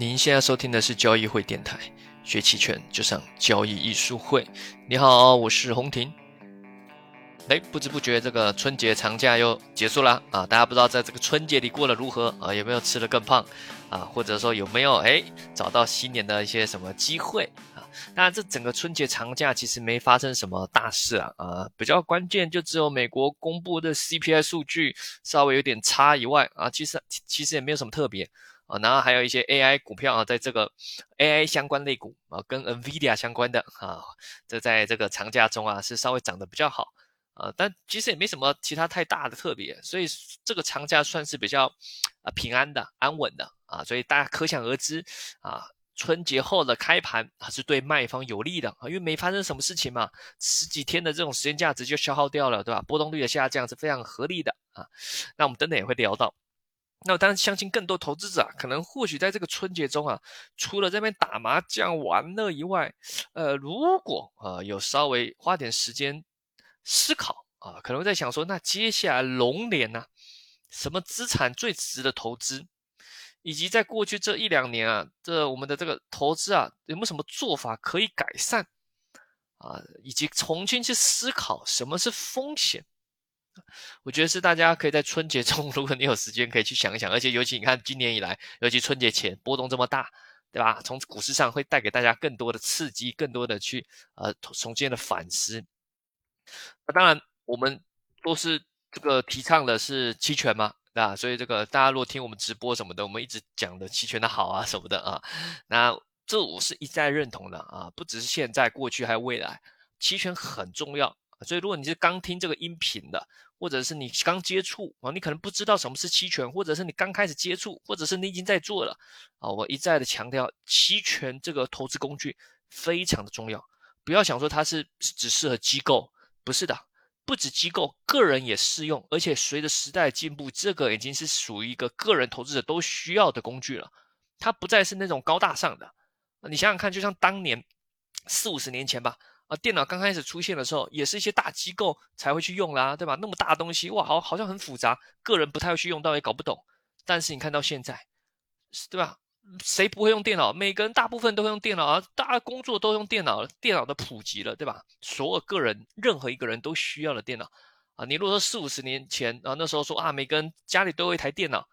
您现在收听的是交易会电台，学期权就上交易艺术会。你好，我是洪婷。哎，不知不觉这个春节长假又结束了啊！大家不知道在这个春节里过得如何啊？有没有吃得更胖啊？或者说有没有哎找到新年的一些什么机会啊？当然，这整个春节长假其实没发生什么大事啊啊！比较关键就只有美国公布的 CPI 数据稍微有点差以外啊，其实其实也没有什么特别。啊，然后还有一些 AI 股票啊，在这个 AI 相关类股啊，跟 NVIDIA 相关的啊，这在这个长假中啊，是稍微涨得比较好啊，但其实也没什么其他太大的特别，所以这个长假算是比较啊平安的、安稳的啊，所以大家可想而知啊，春节后的开盘啊是对卖方有利的啊，因为没发生什么事情嘛，十几天的这种时间价值就消耗掉了，对吧？波动率的下降是非常合理的啊，那我们等等也会聊到。那我当然相信更多投资者啊，可能或许在这个春节中啊，除了这边打麻将玩乐以外，呃，如果啊有稍微花点时间思考啊，可能会在想说，那接下来龙年呢，什么资产最值得投资？以及在过去这一两年啊，这我们的这个投资啊，有没有什么做法可以改善啊？以及重新去思考什么是风险？我觉得是大家可以在春节中，如果你有时间，可以去想一想。而且尤其你看，今年以来，尤其春节前波动这么大，对吧？从股市上会带给大家更多的刺激，更多的去呃重新的反思。那当然，我们都是这个提倡的是期权嘛，对吧？所以这个大家如果听我们直播什么的，我们一直讲的期权的好啊什么的啊，那这我是一再认同的啊，不只是现在、过去还有未来，期权很重要。所以如果你是刚听这个音频的，或者是你刚接触啊，你可能不知道什么是期权，或者是你刚开始接触，或者是你已经在做了啊。我一再的强调，期权这个投资工具非常的重要，不要想说它是只适合机构，不是的，不止机构，个人也适用。而且随着时代进步，这个已经是属于一个个人投资者都需要的工具了，它不再是那种高大上的。你想想看，就像当年四五十年前吧。啊，电脑刚开始出现的时候，也是一些大机构才会去用啦，对吧？那么大的东西，哇，好好像很复杂，个人不太会去用到，也搞不懂。但是你看到现在，对吧？谁不会用电脑？每个人大部分都会用电脑啊，大家工作都用电脑，电脑的普及了，对吧？所有个人，任何一个人都需要的电脑啊。你如果说四五十年前啊，那时候说啊，每个人家里都有一台电脑，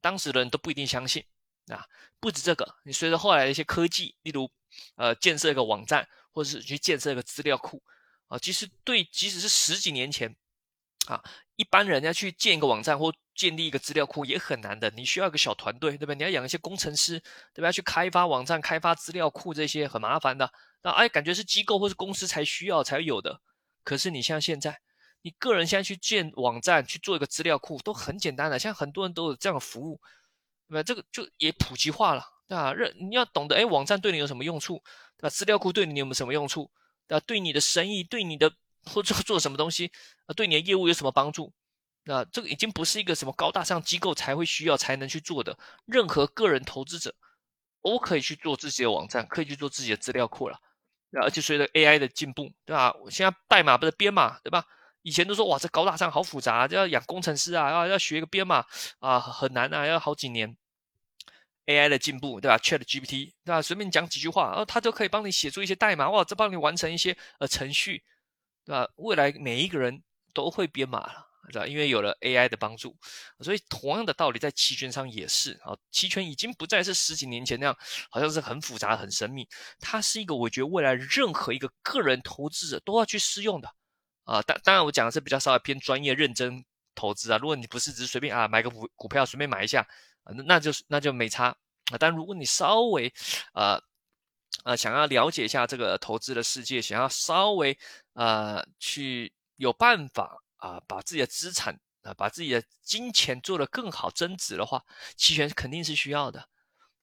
当时的人都不一定相信啊。不止这个，你随着后来的一些科技，例如呃，建设一个网站。或者是去建设一个资料库啊，其实对，即使是十几年前啊，一般人要去建一个网站或建立一个资料库也很难的，你需要一个小团队，对吧？你要养一些工程师，对吧？去开发网站、开发资料库这些很麻烦的。那哎，感觉是机构或是公司才需要才有的。可是你像现在，你个人现在去建网站去做一个资料库都很简单的，像很多人都有这样的服务，对吧？这个就也普及化了。啊，认你要懂得，哎，网站对你有什么用处，对吧？资料库对你有没有什么用处？对吧？对你的生意，对你的或者做什么东西，啊，对你的业务有什么帮助？那这个已经不是一个什么高大上机构才会需要才能去做的，任何个人投资者都可以去做自己的网站，可以去做自己的资料库了。而且随着 AI 的进步，对吧？现在代码不是编码，对吧？以前都说哇，这高大上，好复杂，要养工程师啊，要要学一个编码啊，很难啊，要好几年。AI 的进步，对吧？Chat GPT，对吧？随便讲几句话，然后它就可以帮你写出一些代码，哇，这帮你完成一些呃程序，对吧？未来每一个人都会编码了，对吧？因为有了 AI 的帮助，所以同样的道理在期权上也是啊。期权已经不再是十几年前那样，好像是很复杂、很神秘。它是一个我觉得未来任何一个个人投资者都要去适用的啊。当当然，我讲的是比较稍微偏专业、认真投资啊。如果你不是只是随便啊买个股股票随便买一下。啊，那就是那就没差啊。但如果你稍微，呃，呃，想要了解一下这个投资的世界，想要稍微，呃，去有办法啊，把自己的资产啊，把自己的金钱做得更好增值的话，期权肯定是需要的，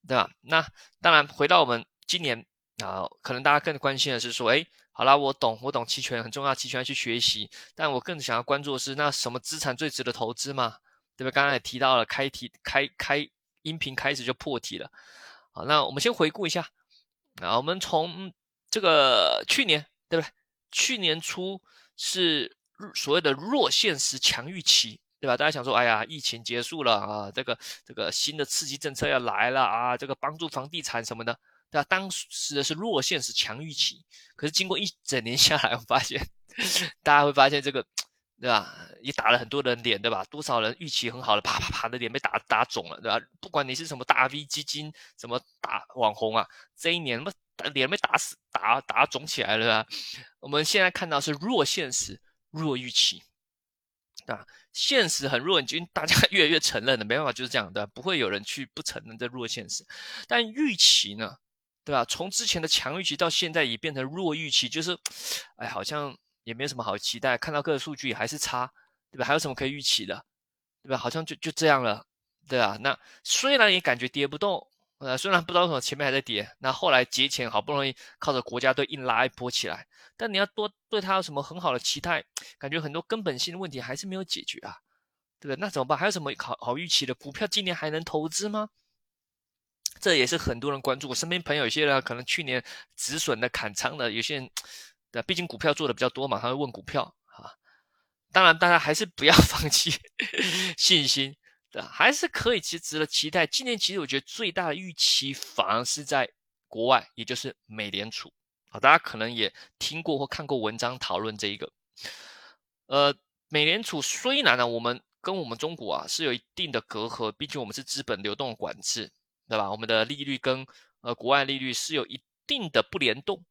对吧？那当然，回到我们今年啊，可能大家更关心的是说，哎，好啦，我懂，我懂期权很重要，期权要去学习，但我更想要关注的是，那什么资产最值得投资嘛？对吧？刚刚也提到了，开题开开音频开始就破题了。好，那我们先回顾一下。啊，我们从这个去年，对不对？去年初是所谓的弱现实强预期对吧？大家想说，哎呀，疫情结束了啊，这个这个新的刺激政策要来了啊，这个帮助房地产什么的，对吧？当时的是弱现实强预期，可是经过一整年下来，我发现 大家会发现这个，对吧？也打了很多人脸，对吧？多少人预期很好的，啪啪啪的脸被打打肿了，对吧？不管你是什么大 V 基金，什么大网红啊，这一年么脸被打死，打打肿起来了，我们现在看到是弱现实、弱预期。啊，现实很弱，已经大家 越来越承认了，没办法就是这样的，不会有人去不承认这弱现实。但预期呢，对吧？从之前的强预期到现在已变成弱预期，就是，哎，好像也没有什么好期待。看到各个数据还是差，对吧？还有什么可以预期的，对吧？好像就就这样了，对吧？那虽然也感觉跌不动。呃，虽然不知道为什么前面还在跌，那后来节前好不容易靠着国家队硬拉一波起来，但你要多对它有什么很好的期待，感觉很多根本性的问题还是没有解决啊，对不对？那怎么办？还有什么好好预期的股票今年还能投资吗？这也是很多人关注。我身边朋友有些人可能去年止损的、砍仓的，有些人对，毕竟股票做的比较多嘛，他会问股票啊。当然，大家还是不要 放弃信心。对，还是可以，其实值得期待。今年其实我觉得最大的预期反而是在国外，也就是美联储啊。大家可能也听过或看过文章讨论这一个。呃，美联储虽然呢，我们跟我们中国啊是有一定的隔阂，毕竟我们是资本流动管制，对吧？我们的利率跟呃国外利率是有一定的不联动。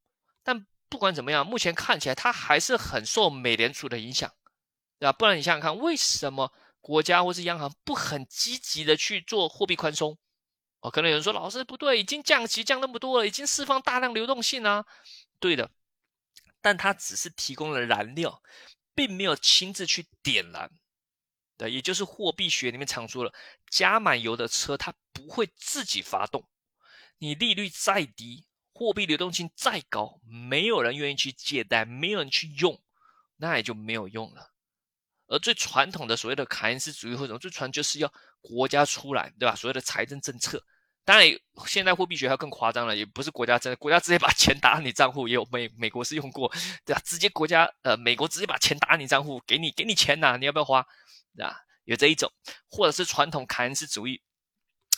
但不管怎么样，目前看起来它还是很受美联储的影响，对吧？不然你想想看，为什么？国家或是央行不很积极的去做货币宽松，哦，可能有人说老师不对，已经降息降那么多了，已经释放大量流动性啊，对的，但它只是提供了燃料，并没有亲自去点燃，对，也就是货币学里面常说了，加满油的车它不会自己发动，你利率再低，货币流动性再高，没有人愿意去借贷，没有人去用，那也就没有用了。而最传统的所谓的凯恩斯主义或者最传就是要国家出来，对吧？所谓的财政政策，当然现在货币学还更夸张了，也不是国家真的，国家直接把钱打你账户，也有美美国是用过，对吧？直接国家呃美国直接把钱打你账户，给你给你钱呐，你要不要花？对吧？有这一种，或者是传统凯恩斯主义，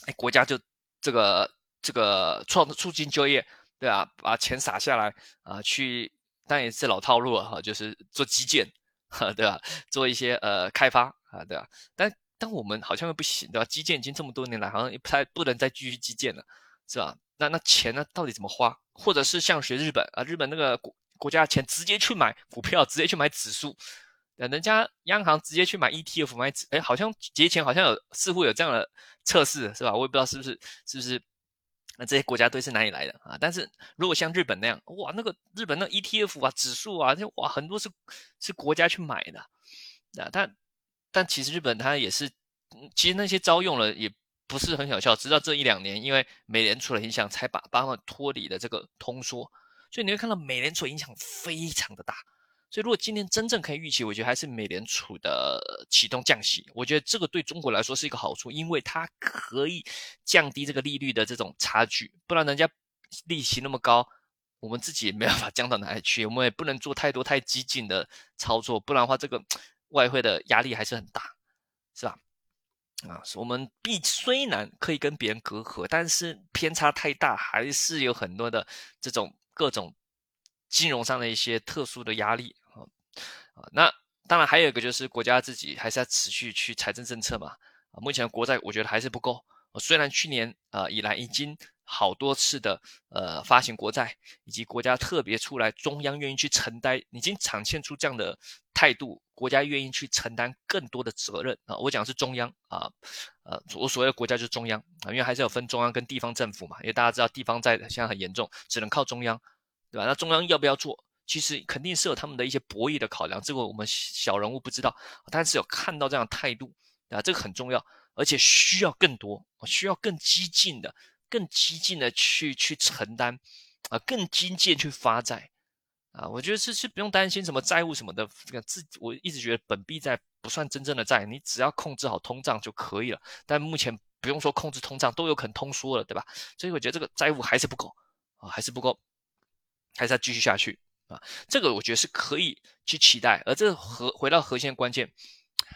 哎，国家就这个这个创促进就业，对吧？把钱撒下来啊，去但也是老套路了哈，就是做基建。哈，对吧？做一些呃开发啊，对吧？但但我们好像又不行，对吧？基建已经这么多年来，好像也不太不能再继续基建了，是吧？那那钱呢，到底怎么花？或者是像学日本啊，日本那个国国家钱直接去买股票，直接去买指数，呃，人家央行直接去买 ETF 买指，哎，好像节前好像有似乎有这样的测试，是吧？我也不知道是不是是不是。那这些国家队是哪里来的啊？但是如果像日本那样，哇，那个日本那 ETF 啊、指数啊，就哇很多是是国家去买的，啊，但但其实日本它也是，其实那些招用了也不是很有效，直到这一两年，因为美联储的影响，才把把他们脱离了这个通缩，所以你会看到美联储影响非常的大。所以，如果今年真正可以预期，我觉得还是美联储的启动降息。我觉得这个对中国来说是一个好处，因为它可以降低这个利率的这种差距。不然人家利息那么高，我们自己也没办法降到哪里去。我们也不能做太多太激进的操作，不然的话，这个 外汇的压力还是很大，是吧？啊，我们必虽然可以跟别人隔阂，但是偏差太大，还是有很多的这种各种金融上的一些特殊的压力。啊，那当然还有一个就是国家自己还是要持续去财政政策嘛。啊，目前国债我觉得还是不够。虽然去年啊以来已经好多次的呃发行国债，以及国家特别出来，中央愿意去承担，已经展现出这样的态度，国家愿意去承担更多的责任啊。我讲是中央啊，呃，我所谓的国家就是中央啊，因为还是有分中央跟地方政府嘛。因为大家知道地方债现在很严重，只能靠中央，对吧？那中央要不要做？其实肯定是有他们的一些博弈的考量，这个我们小人物不知道，但是有看到这样态度啊，这个很重要，而且需要更多，需要更激进的、更激进的去去承担啊，更精进去发债啊，我觉得是是不用担心什么债务什么的，这个自我一直觉得本币债不算真正的债，你只要控制好通胀就可以了。但目前不用说控制通胀，都有可能通缩了，对吧？所以我觉得这个债务还是不够啊，还是不够，还是要继续下去。啊，这个我觉得是可以去期待，而这核回到核心关键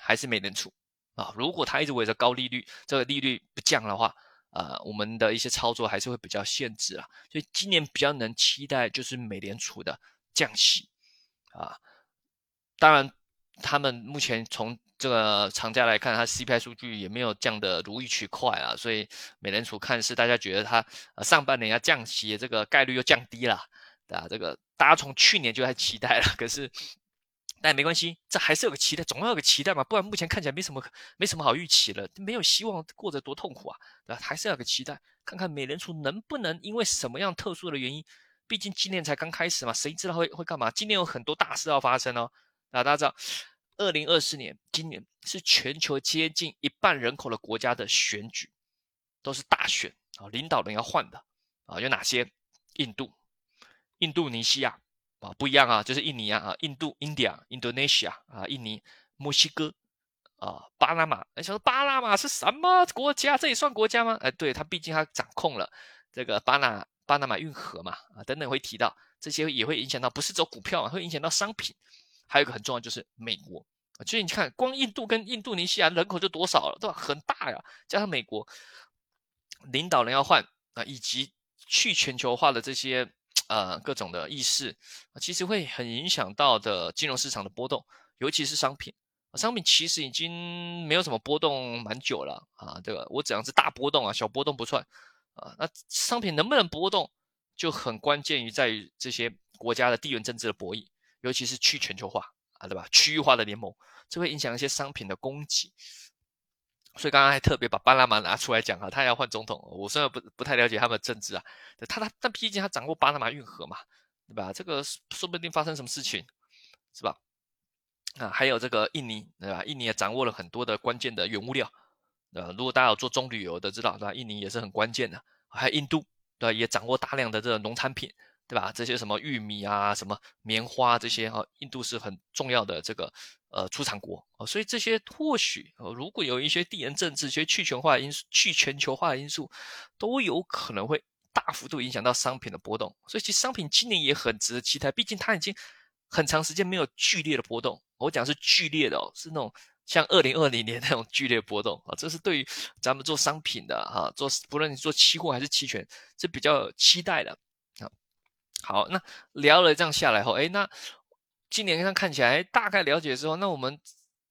还是美联储啊。如果它一直围着高利率，这个利率不降的话，呃，我们的一些操作还是会比较限制啊。所以今年比较能期待就是美联储的降息啊。当然，他们目前从这个长假来看，它 CPI 数据也没有降的如预期快啊，所以美联储看是大家觉得它呃上半年要降息，这个概率又降低了，啊？这个大家从去年就在期待了，可是但没关系，这还是有个期待，总要有个期待嘛，不然目前看起来没什么没什么好预期了，没有希望过着多痛苦啊，对吧？还是要有个期待，看看美联储能不能因为什么样特殊的原因，毕竟今年才刚开始嘛，谁知道会会干嘛？今年有很多大事要发生哦，那大家知道。二零二四年，今年是全球接近一半人口的国家的选举，都是大选啊，领导人要换的啊，有哪些？印度、印度尼西亚啊，不一样啊，就是印尼啊，印度 India、Indonesia 啊，印尼、墨西哥啊，巴拿马。哎，想说巴拿马是什么国家？这也算国家吗？哎，对，它毕竟它掌控了这个巴拿巴拿马运河嘛啊，等等会提到这些也会影响到，不是走股票啊，会影响到商品。还有一个很重要就是美国啊，所以你看，光印度跟印度尼西亚人口就多少了，对吧？很大呀，加上美国领导人要换啊，以及去全球化的这些呃各种的意识，其实会很影响到的金融市场的波动，尤其是商品商品其实已经没有什么波动蛮久了啊，这个我只要是大波动啊，小波动不算啊，那商品能不能波动，就很关键于在于这些国家的地缘政治的博弈。尤其是去全球化啊，对吧？区域化的联盟，这会影响一些商品的供给。所以刚刚还特别把巴拿马拿出来讲啊，他要换总统。我虽然不不太了解他们的政治啊，他他但毕竟他掌握巴拿马运河嘛，对吧？这个说不定发生什么事情，是吧？啊，还有这个印尼，对吧？印尼也掌握了很多的关键的原物料，呃，如果大家有做中旅游的知道，对吧？印尼也是很关键的。还有印度，对吧？也掌握大量的这个农产品。对吧？这些什么玉米啊，什么棉花这些啊，印度是很重要的这个呃出产国啊，所以这些或许如果有一些地缘政治、一些去全化因素、去全球化的因素，都有可能会大幅度影响到商品的波动。所以其实商品今年也很值得期待，毕竟它已经很长时间没有剧烈的波动。我讲是剧烈的哦，是那种像二零二零年那种剧烈波动啊，这是对于咱们做商品的哈，做不论你做期货还是期权，是比较期待的。好，那聊了这样下来后，哎，那今年上看起来大概了解之后，那我们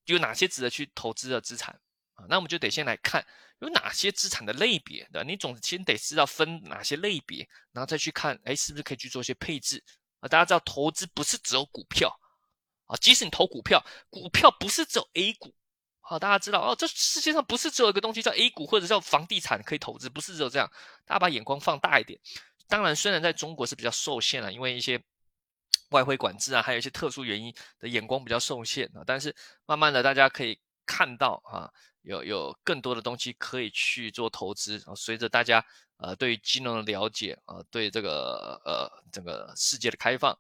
有哪些值得去投资的资产啊？那我们就得先来看有哪些资产的类别，对吧？你总先得知道分哪些类别，然后再去看，哎，是不是可以去做一些配置啊？大家知道投资不是只有股票啊，即使你投股票，股票不是只有 A 股，好，大家知道哦，这世界上不是只有一个东西叫 A 股或者叫房地产可以投资，不是只有这样，大家把眼光放大一点。当然，虽然在中国是比较受限了，因为一些 外汇管制啊，还有一些特殊原因的眼光比较受限啊。但是慢慢的，大家可以看到啊，有有更多的东西可以去做投资啊。随着大家呃对于金融的了解啊，对这个呃整个世界的开放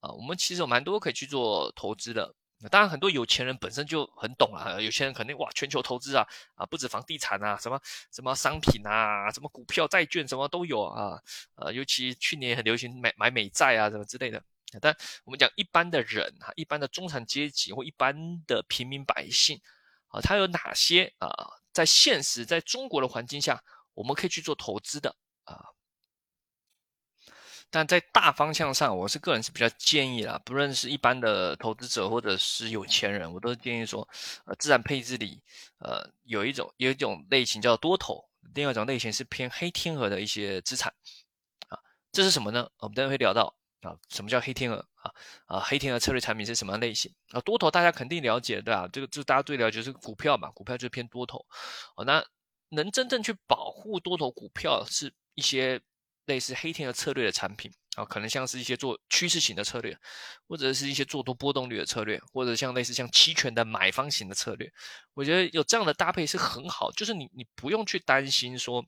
啊，我们其实有蛮多可以去做投资的。当然，很多有钱人本身就很懂啊。有钱人肯定哇，全球投资啊，啊，不止房地产啊，什么什么商品啊，什么股票、债券，什么都有啊。呃，尤其去年很流行买买美债啊，什么之类的。但我们讲一般的人哈，一般的中产阶级或一般的平民百姓啊，他有哪些啊，在现实在中国的环境下，我们可以去做投资的啊？但在大方向上，我是个人是比较建议啦，不论是一般的投资者或者是有钱人，我都建议说，呃，自然配置里，呃，有一种有一种类型叫多头，另外一种类型是偏黑天鹅的一些资产，啊，这是什么呢？我们待会会聊到啊，什么叫黑天鹅啊？啊，黑天鹅策略产品是什么类型？啊，多头大家肯定了解对吧？这个就大家最了解是股票嘛，股票就偏多头，哦，那能真正去保护多头股票是一些。类似黑天鹅策略的产品啊，可能像是一些做趋势型的策略，或者是一些做多波动率的策略，或者像类似像期权的买方型的策略。我觉得有这样的搭配是很好，就是你你不用去担心说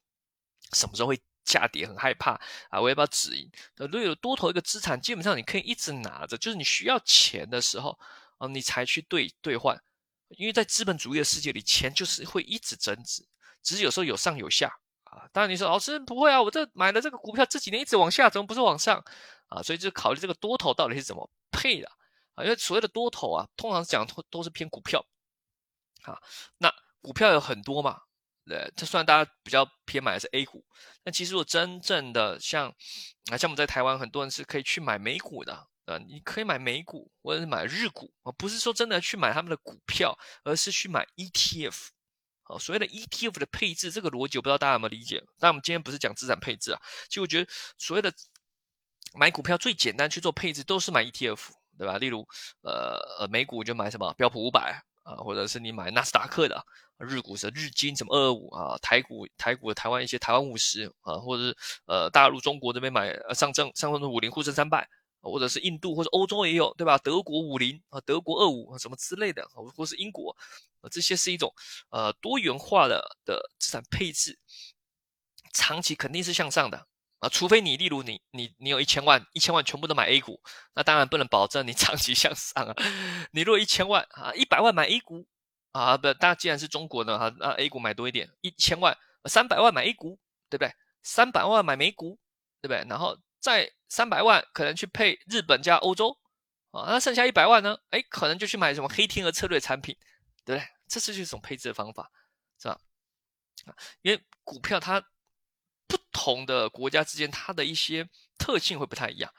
什么时候会下跌，很害怕啊，我要不要止盈？如果有多头一个资产，基本上你可以一直拿着，就是你需要钱的时候啊，你才去兑兑换。因为在资本主义的世界里，钱就是会一直增值，只是有时候有上有下。啊，当然你说老师不会啊，我这买的这个股票这几年一直往下，怎么不是往上啊？所以就考虑这个多头到底是怎么配的啊？因为所谓的多头啊，通常讲都都是偏股票啊。那股票有很多嘛，对，这虽然大家比较偏买的是 A 股，但其实我真正的像啊，像我们在台湾很多人是可以去买美股的。呃，你可以买美股或者是买日股啊，不是说真的去买他们的股票，而是去买 ETF。哦，所谓的 ETF 的配置，这个逻辑我不知道大家有没有理解。但我们今天不是讲资产配置啊，其实我觉得所谓的买股票最简单去做配置，都是买 ETF，对吧？例如，呃呃，美股就买什么标普五百啊，或者是你买纳斯达克的，日股是日经什么二二五啊，台股台股台湾一些台湾五十啊，或者是呃大陆中国这边买上证上证五零沪深三百。或者是印度或者欧洲也有，对吧？德国五零啊，德国二五啊，什么之类的，或是英国啊，这些是一种呃多元化的的资产配置，长期肯定是向上的啊，除非你例如你你你有一千万，一千万全部都买 A 股，那当然不能保证你 长期向上啊。你如果一千万啊，一百万买 A 股啊，不，大家既然是中国的哈，那 A 股买多一点，一千万三百万买 A 股，对不对？三百万买美股，对不对？然后。再三百万可能去配日本加欧洲啊，那剩下一百万呢？哎，可能就去买什么黑天鹅策略产品，对不对？这是一种配置的方法，是吧？因为股票它不同的国家之间它的一些特性会不太一样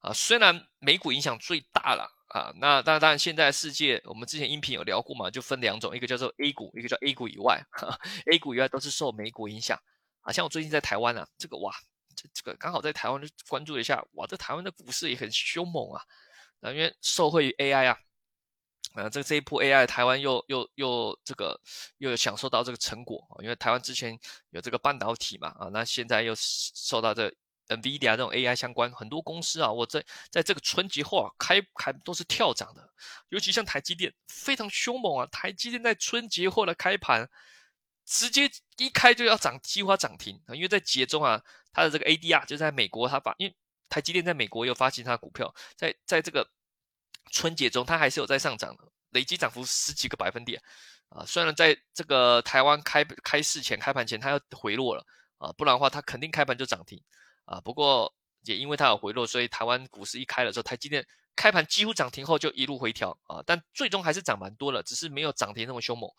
啊。虽然美股影响最大了啊，那当然当然现在世界我们之前音频有聊过嘛，就分两种，一个叫做 A 股，一个叫 A 股以外，A 股以外都是受美股影响啊。像我最近在台湾啊，这个哇。这这个刚好在台湾就关注了一下，哇，这台湾的股市也很凶猛啊！啊，因为受惠于 AI 啊，啊，这这一波 AI，台湾又又又这个又享受到这个成果啊，因为台湾之前有这个半导体嘛，啊，那现在又受到这 NVIDIA 这种 AI 相关很多公司啊，我在在这个春节后啊开开都是跳涨的，尤其像台积电非常凶猛啊，台积电在春节后的开盘。直接一开就要涨，计划涨停啊！因为在节中啊，它的这个 ADR 就在美国，它把，因为台积电在美国有发行它的股票，在在这个春节中，它还是有在上涨的，累计涨幅十几个百分点啊！虽然在这个台湾开开市前、开盘前，它要回落了啊，不然的话，它肯定开盘就涨停啊！不过也因为它有回落，所以台湾股市一开了之后，台积电。开盘几乎涨停后就一路回调啊，但最终还是涨蛮多了，只是没有涨停那么凶猛。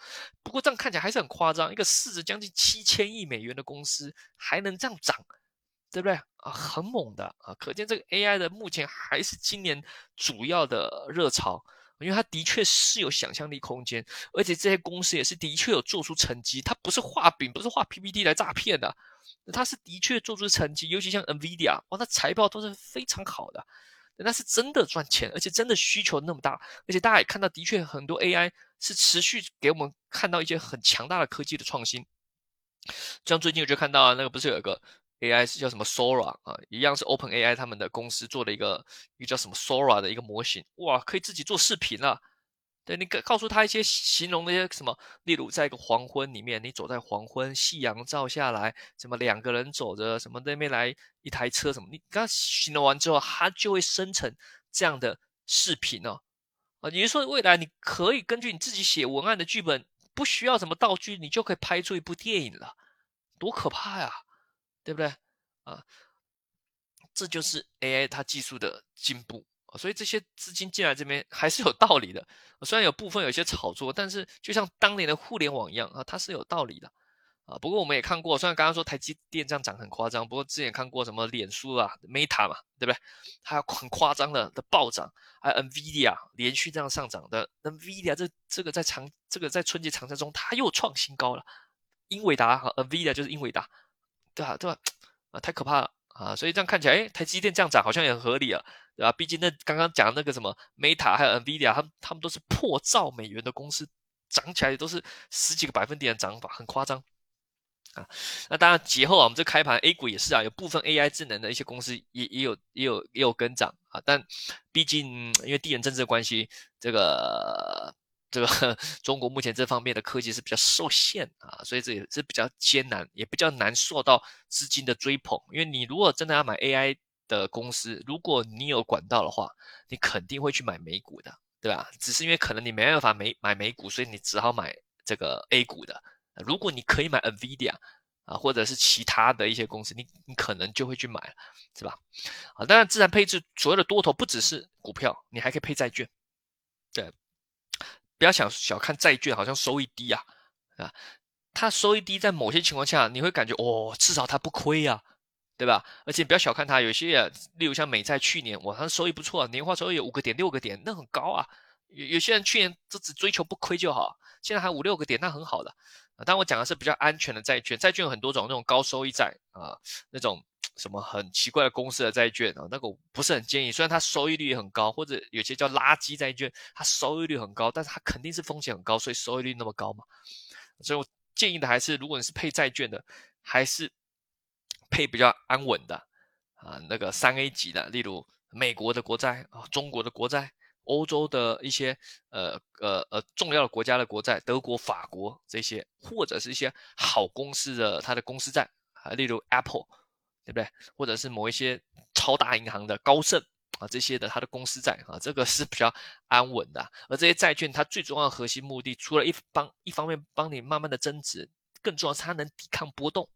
不过这样看起来还是很夸张，一个市值将近七千亿美元的公司还能这样涨，对不对啊？很猛的啊，可见这个 AI 的目前还是今年主要的热潮，因为它的确是有想象力空间，而且这些公司也是的确有做出成绩，它不是画饼，不是画 PPT 来诈骗的，它是的确做出成绩，尤其像 NVIDIA，哇，它财报都是非常好的。那是真的赚钱，而且真的需求那么大，而且大家也看到，的确很多 AI 是持续给我们看到一些很强大的科技的创新。像最近我就看到啊那个不是有一个 AI 是叫什么 Sora 啊，一样是 Open AI 他们的公司做的一个一个叫什么 Sora 的一个模型，哇，可以自己做视频了。对你告告诉他一些形容那些什么，例如在一个黄昏里面，你走在黄昏，夕阳照下来，什么两个人走着，什么那边来一台车，什么你刚形容完之后，它就会生成这样的视频哦。啊，也就是说未来你可以根据你自己写文案的剧本，不需要什么道具，你就可以拍出一部电影了，多可怕呀，对不对？啊，这就是 AI 它技术的进步。所以这些资金进来这边还是有道理的，虽然有部分有些炒作，但是就像当年的互联网一样啊，它是有道理的啊。不过我们也看过，虽然刚刚说台积电这样涨很夸张，不过之前看过什么脸书啊、Meta 嘛，对不对？还有很夸张的的暴涨，还有 Nvidia 连续这样上涨的，Nvidia 这这个在长这个在春节长假中它又创新高了，英伟达和，Nvidia 就是英伟达，对吧？对吧？啊，太可怕了啊！所以这样看起来，哎，台积电这样涨好像也很合理啊。对吧？毕竟那刚刚讲的那个什么 Meta 还有 Nvidia，他们他们都是破兆美元的公司，涨起来都是十几个百分点的涨法，很夸张啊。那当然节后啊，我们这开盘 A 股也是啊，有部分 AI 智能的一些公司也也有也有也有跟涨啊。但毕竟因为地缘政治的关系，这个这个 中国目前这方面的科技是比较受限啊，所以这也是比较艰难，也比较难受到资金的追捧。因为你如果真的要买 AI，的公司，如果你有管道的话，你肯定会去买美股的，对吧？只是因为可能你没办法买买美股，所以你只好买这个 A 股的。如果你可以买 Nvidia 啊，或者是其他的一些公司，你你可能就会去买，是吧？啊，当然，资产配置所谓的多头不只是股票，你还可以配债券。不要想小看债券，好像收益低啊。啊，它收益低，在某些情况下你会感觉哦，至少它不亏呀，对吧？而且不要小看它，有些例如像美债去年，哇，它收益不错，啊年化收益有五个点、六个点，那很高啊。有有些人去年就只追求不亏就好，现在还五六个点，那很好的。但我讲的是比较安全的债券，债券有很多种，那种高收益债啊，那种。什么很奇怪的公司的债券啊？那个不是很建议。虽然它收益率也很高，或者有些叫垃圾债券，它收益率很高，但是它肯定是风险很高，所以收益率那么高嘛。所以我建议的还是，如果你是配债券的，还是配比较安稳的啊，那个三 A 级的，例如美国的国债啊，中国的国债，欧洲的一些呃呃呃重要的国家的国债，德国、法国这些，或者是一些好公司的它的公司债啊，例如 Apple。对不对？或者是某一些超大银行的高盛啊，这些的它的公司债啊，这个是比较安稳的。而这些债券它最重要的核心目的，除了一帮一方面帮你慢慢的增值，更重要是它能抵抗波动，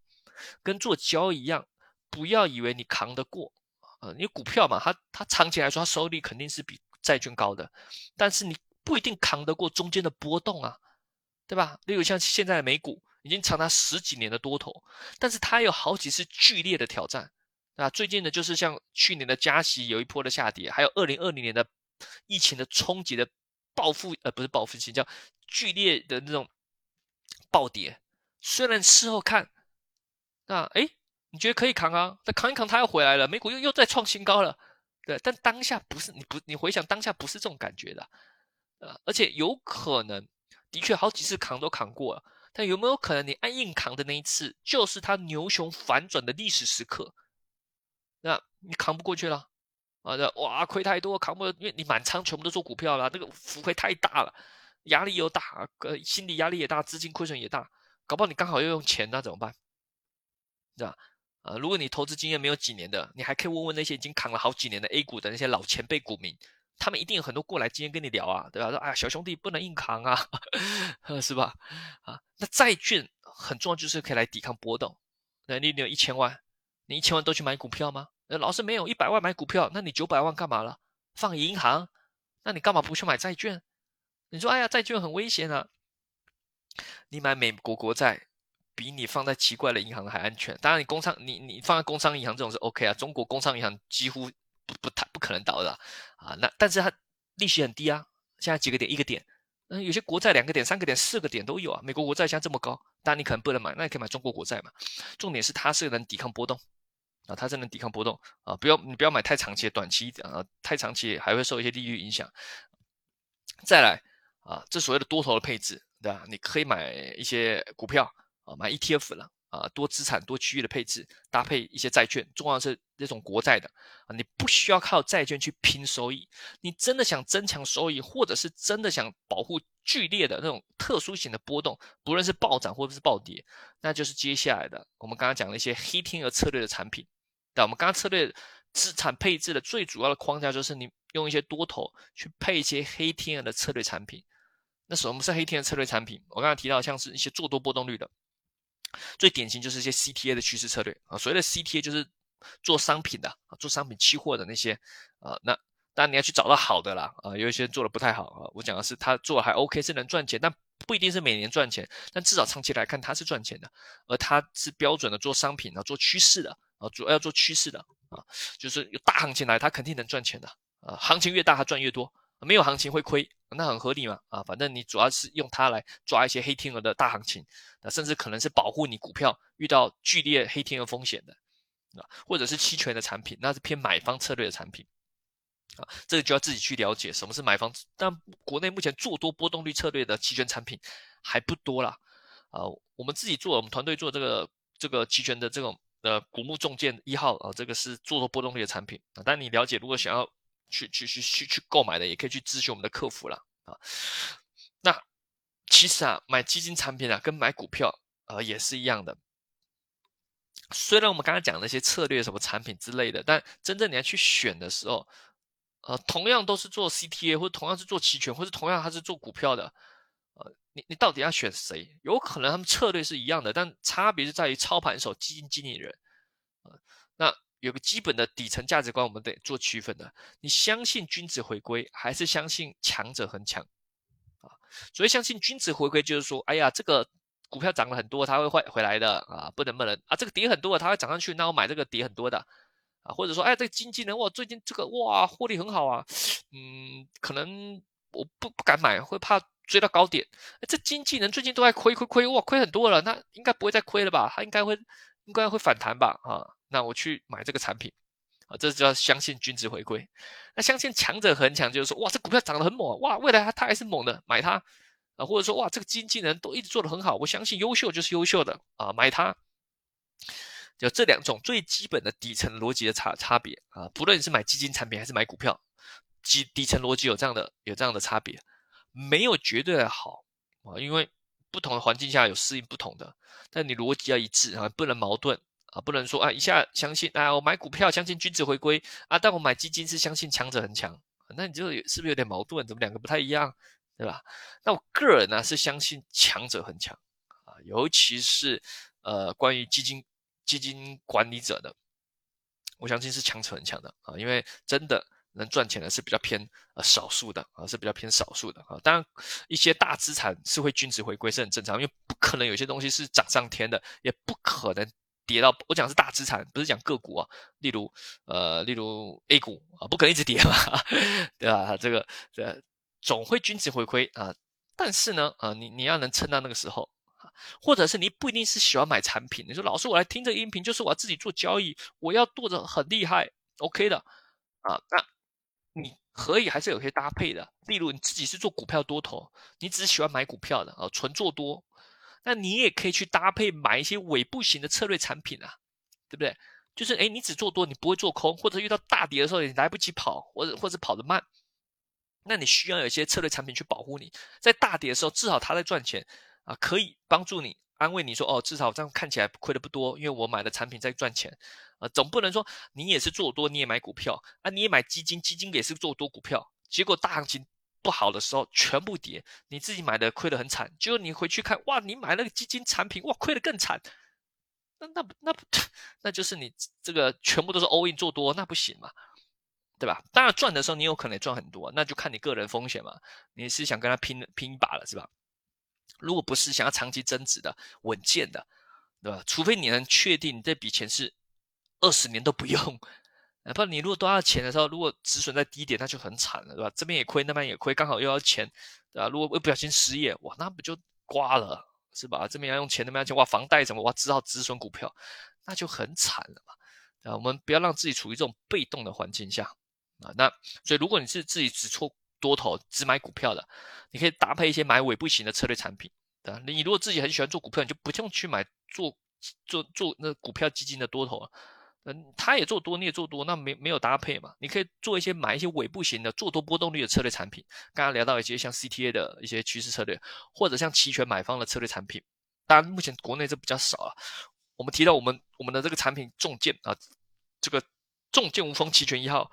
跟做交易一样，不要以为你扛得过啊。你股票嘛，它它长期来说它收益率肯定是比债券高的，但是你不一定扛得过中间的波动啊，对吧？例如像现在的美股。已经长达十几年的多头，但是它有好几次剧烈的挑战，啊，最近的就是像去年的加息有一波的下跌，还有二零二零年的疫情的冲击的暴富，呃，不是暴富性，叫剧烈的那种暴跌。虽然事后看，那哎，你觉得可以扛啊？再扛一扛，它又回来了，美股又又再创新高了，对。但当下不是你不你回想当下不是这种感觉的，呃，而且有可能的确好几次扛都扛过了。但有没有可能，你按硬扛的那一次，就是它牛熊反转的历史时刻？那你扛不过去了啊！这哇，亏太多，扛不，因为你满仓全部都做股票了，那个浮亏太大了，压力又大，呃，心理压力也大，资金亏损也大，搞不好你刚好要用钱，那怎么办？是吧？啊，如果你投资经验没有几年的，你还可以问问那些已经扛了好几年的 A 股的那些老前辈股民。他们一定有很多过来今天跟你聊啊，对吧？说哎呀，小兄弟不能硬扛啊，是吧？啊，那债券很重要，就是可以来抵抗波动。那你你有一千万，你一千万都去买股票吗？那老师没有一百万买股票，那你九百万干嘛了？放银行？那你干嘛不去买债券？你说哎呀，债券很危险啊！你买美国国债比你放在奇怪的银行还安全。当然，你工商你你放在工商银行这种是 OK 啊，中国工商银行几乎。不不太不可能倒的啊，那但是它利息很低啊，现在几个点一个点，嗯，有些国债两个点、三个点、四个点都有啊。美国国债现在这么高，当然你可能不能买，那你可以买中国国债嘛。重点是它是能抵抗波动啊，它是能抵抗波动啊，不要你不要买太长期、短期啊，太长期还会受一些利率影响。再来啊，这所谓的多头的配置，对吧？你可以买一些股票啊，买 ETF 了。啊，多资产多区域的配置，搭配一些债券，重要是那种国债的啊，你不需要靠债券去拼收益。你真的想增强收益，或者是真的想保护剧烈的那种特殊型的波动，不论是暴涨或者是暴跌，那就是接下来的我们刚刚讲的一些黑天鹅策略的产品。但我们刚刚策略资产配置的最主要的框架就是你用一些多头去配一些黑天鹅的策略产品。那什么是黑天鹅策略产品？我刚刚提到像是一些做多波动率的。最典型就是一些 CTA 的趋势策略啊，所谓的 CTA 就是做商品的啊，做商品期货的那些啊，那当然你要去找到好的啦啊，有一些做的不太好啊，我讲的是他做还 OK 是能赚钱，但不一定是每年赚钱，但至少长期来看它是赚钱的，而它是标准的做商品啊，做趋势的啊，主要要做趋势的啊，就是有大行情来，它肯定能赚钱的啊，行情越大它赚越多。没有行情会亏，那很合理嘛？啊，反正你主要是用它来抓一些黑天鹅的大行情，啊，甚至可能是保护你股票遇到剧烈黑天鹅风险的，啊，或者是期权的产品，那是偏买方策略的产品，啊，这个就要自己去了解什么是买方。但国内目前做多波动率策略的期权产品还不多啦，啊，我们自己做，我们团队做这个这个期权的这种呃古木重建一号啊，这个是做多波动率的产品啊。但你了解，如果想要。去去去去去购买的，也可以去咨询我们的客服了啊。那其实啊，买基金产品啊，跟买股票啊也是一样的。虽然我们刚才讲那些策略、什么产品之类的，但真正你要去选的时候，呃，同样都是做 CTA，或者同样是做期权，或者同样还是做股票的，呃，你你到底要选谁？有可能他们策略是一样的，但差别是在于操盘手、基金经理人啊。那有个基本的底层价值观，我们得做区分的。你相信君子回归，还是相信强者恒强？啊，所以相信君子回归，就是说，哎呀，这个股票涨了很多，它会回回来的啊，不能不能啊，这个跌很多，它会涨上去，那我买这个跌很多的啊，或者说，哎，这个经纪人哇，最近这个哇获利很好啊，嗯，可能我不不敢买，会怕追到高点。这经纪人最近都在亏亏亏，哇，亏很多了，那应该不会再亏了吧？他应该会应该会反弹吧？啊，那我去买这个产品啊，这就叫相信均值回归。那相信强者恒强，就是说，哇，这股票涨得很猛，哇，未来它它还是猛的，买它。啊，或者说哇，这个经纪人都一直做得很好，我相信优秀就是优秀的啊，买它。就这两种最基本的底层逻辑的差差别啊，不论是买基金产品还是买股票，基底层逻辑有这样的有这样的差别，没有绝对的好啊，因为不同的环境下有适应不同的，但你逻辑要一致啊，不能矛盾啊，不能说啊一下相信啊我买股票相信均值回归啊，但我买基金是相信强者恒强，那你就是不是有点矛盾？怎么两个不太一样？对吧？那我个人呢是相信强者很强啊，尤其是呃关于基金基金管理者的，我相信是强者很强的啊，因为真的能赚钱的是比较偏呃少数的啊，是比较偏少数的啊。当然一些大资产是会均值回归是很正常，因为不可能有些东西是涨上天的，也不可能跌到。我讲是大资产，不是讲个股啊。例如呃例如 A 股啊，不可能一直跌嘛，对吧？这个这。总会均值回归啊，但是呢，啊，你你要能撑到那个时候，或者是你不一定是喜欢买产品，你说老师我来听这个音频，就是我要自己做交易，我要做的很厉害，OK 的啊，那你可以还是有些搭配的，例如你自己是做股票多头，你只喜欢买股票的啊，纯做多，那你也可以去搭配买一些尾部型的策略产品啊，对不对？就是诶，你只做多，你不会做空，或者遇到大跌的时候你来不及跑，或者或者跑得慢。那你需要有一些策略产品去保护你，在大跌的时候，至少它在赚钱啊，可以帮助你安慰你说，哦，至少这样看起来亏的不多，因为我买的产品在赚钱啊，总不能说你也是做多，你也买股票啊，你也买基金，基金也是做多股票，结果大行情不好的时候全部跌，你自己买的亏得很惨，就你回去看，哇，你买那个基金产品，哇，亏得更惨，那那那不 那就是你这个全部都是 all in 做多，那不行嘛。对吧？当然赚的时候你有可能赚很多，那就看你个人风险嘛。你是想跟他拼拼一把了是吧？如果不是想要长期增值的、稳健的，对吧？除非你能确定你这笔钱是二十年都不用，哪怕你如果多少钱的时候，如果止损在低点，那就很惨了，对吧？这边也亏，那边也亏，刚好又要钱，对吧？如果不小心失业，哇，那不就刮了，是吧？这边要用钱，那边要钱，哇，房贷什么，哇，只好止损股票，那就很惨了嘛。啊，我们不要让自己处于这种被动的环境下。啊，那所以如果你是自己只做多头，只买股票的，你可以搭配一些买尾部型的策略产品，对吧？你如果自己很喜欢做股票，你就不用去买做做做那股票基金的多头了。嗯，他也做多，你也做多，那没没有搭配嘛？你可以做一些买一些尾部型的做多波动率的策略产品。刚刚聊到一些像 CTA 的一些趋势策略，或者像期权买方的策略产品。当然，目前国内这比较少啊。我们提到我们我们的这个产品重剑啊，这个重剑无锋期权一号。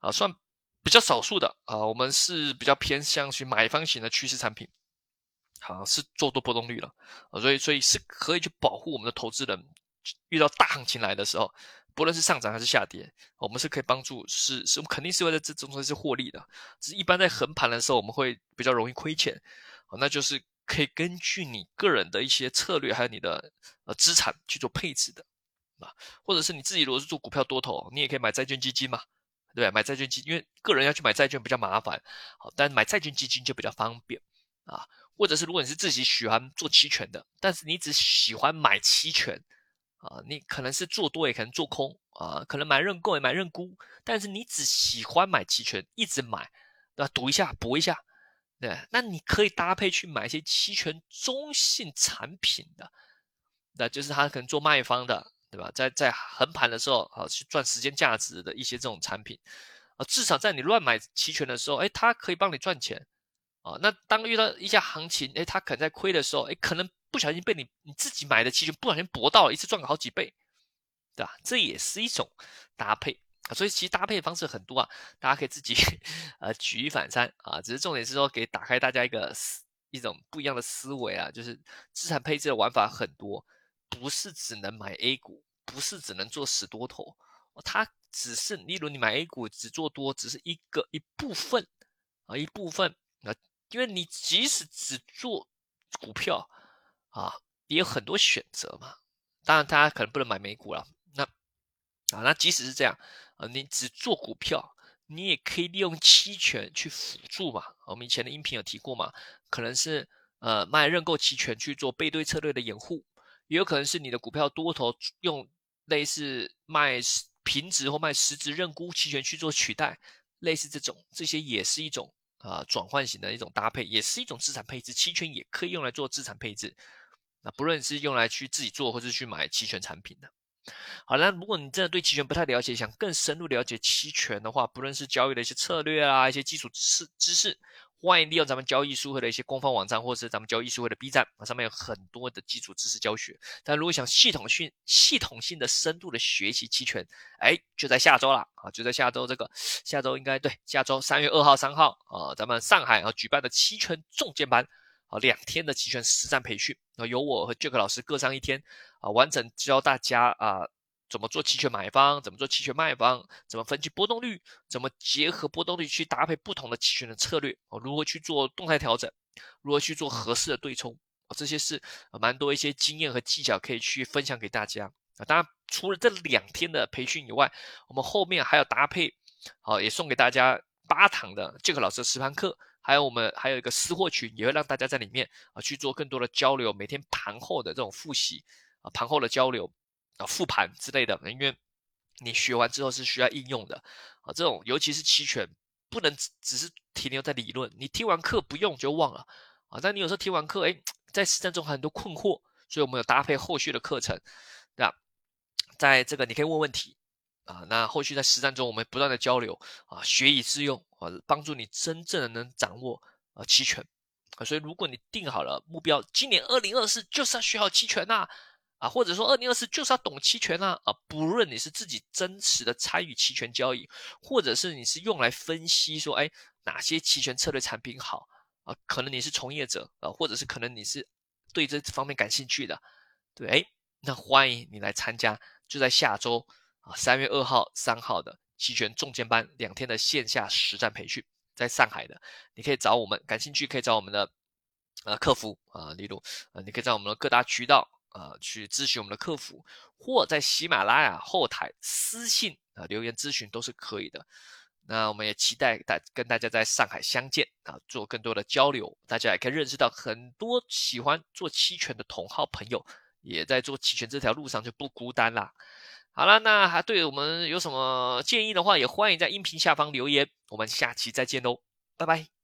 啊，算比较少数的啊，我们是比较偏向去买方型的趋势产品，好是做多波动率了啊，所以所以是可以去保护我们的投资人遇到大行情来的时候，不论是上涨还是下跌，我们是可以帮助，是是，我们肯定是会在这中间是获利的，只是一般在横盘的时候，我们会比较容易亏钱，啊，那就是可以根据你个人的一些策略，还有你的呃资产去做配置的啊，或者是你自己如果是做股票多头，你也可以买债券基金嘛。对，买债券基金，因为个人要去买债券比较麻烦，好，但买债券基金就比较方便啊。或者是如果你是自己喜欢做期权的，但是你只喜欢买期权啊，你可能是做多也可能做空啊，可能买认购也买认沽，但是你只喜欢买期权，一直买，对吧？赌一下搏一下，对，那你可以搭配去买一些期权中性产品的，那就是他可能做卖方的。对吧？在在横盘的时候，啊，去赚时间价值的一些这种产品，啊，至少在你乱买期权的时候，哎，它可以帮你赚钱，啊，那当遇到一下行情，哎，它可能在亏的时候，哎，可能不小心被你你自己买的期权不小心博到了，一次赚个好几倍，对吧？这也是一种搭配啊，所以其实搭配的方式很多啊，大家可以自己 呃举一反三啊，只是重点是说给打开大家一个思一种不一样的思维啊，就是资产配置的玩法很多。不是只能买 A 股，不是只能做死多头，它只是，例如你买 A 股只做多，只是一个一部分啊，一部分啊，因为你即使只做股票啊，也有很多选择嘛。当然，大家可能不能买美股了。那啊，那即使是这样啊，你只做股票，你也可以利用期权去辅助嘛。我们以前的音频有提过嘛，可能是呃卖认购期权去做背对策略的掩护，也有可能是你的股票多头用类似卖平值或卖实值认沽期权去做取代，类似这种，这些也是一种啊转换型的一种搭配，也是一种资产配置。期权也可以用来做资产配置。那不论是用来去自己做，或是去买期权产品的，好了，如果你真的对期权不太了解，想更深入了解期权的话，不论是交易的一些策略啊，一些基础知识知识，欢迎利用咱们交易书会的一些官方网站，或者是咱们交易书会的 B 站，啊，上面有很多的基础知识教学。但如果想系统性、系统性的、深度的学习期权，哎，就在下周了啊，就在下周这个下周应该对，下周三月二号、三号啊，咱们上海啊举办的期权重剑班。啊，两天的期权实战培训啊，由我和 Jack 老师各上一天啊，完整教大家啊，怎么做期权买方，怎么做期权卖方，怎么分析波动率，怎么结合波动率去搭配不同的期权的策略啊，如何去做动态调整，如何去做合适的对冲，这些是蛮多一些经验和技巧可以去分享给大家啊。当然，除了这两天的培训以外，我们后面还要搭配，好，也送给大家八堂的 Jack 老师的实盘课。还有我们还有一个私货群，也会让大家在里面啊去做更多的交流，每天盘后的这种复习啊，盘后的交流啊，复盘之类的。因为你学完之后是需要应用的啊，这种尤其是期权，不能只只是停留在理论，你听完课不用就忘了啊。但你有时候听完课，哎，在实战中很多困惑，所以我们有搭配后续的课程，对吧在这个你可以问问题。啊，那后续在实战中，我们不断的交流啊，学以致用啊，帮助你真正的能掌握啊期权啊。所以，如果你定好了目标，今年二零二四就是要学好期权呐啊，或者说二零二四就是要懂期权呐啊，不论你是自己真实的参与期权交易，或者是你是用来分析说，哎，哪些期权策略产品好啊，可能你是从业者啊，或者是可能你是对这方面感兴趣的，对，哎，那欢迎你来参加，就在下周。啊，三月二号、三号的期权重剑班两天的线下实战培训，在上海的，你可以找我们，感兴趣可以找我们的呃客服啊，例如呃，你可以在我们的各大渠道啊去咨询我们的客服，或在喜马拉雅后台私信啊留言咨询都是可以的。那我们也期待大跟大家在上海相见啊，做更多的交流，大家也可以认识到很多喜欢做期权的同好朋友，也在做期权这条路上就不孤单啦。好了，那还对我们有什么建议的话，也欢迎在音频下方留言。我们下期再见喽，拜拜。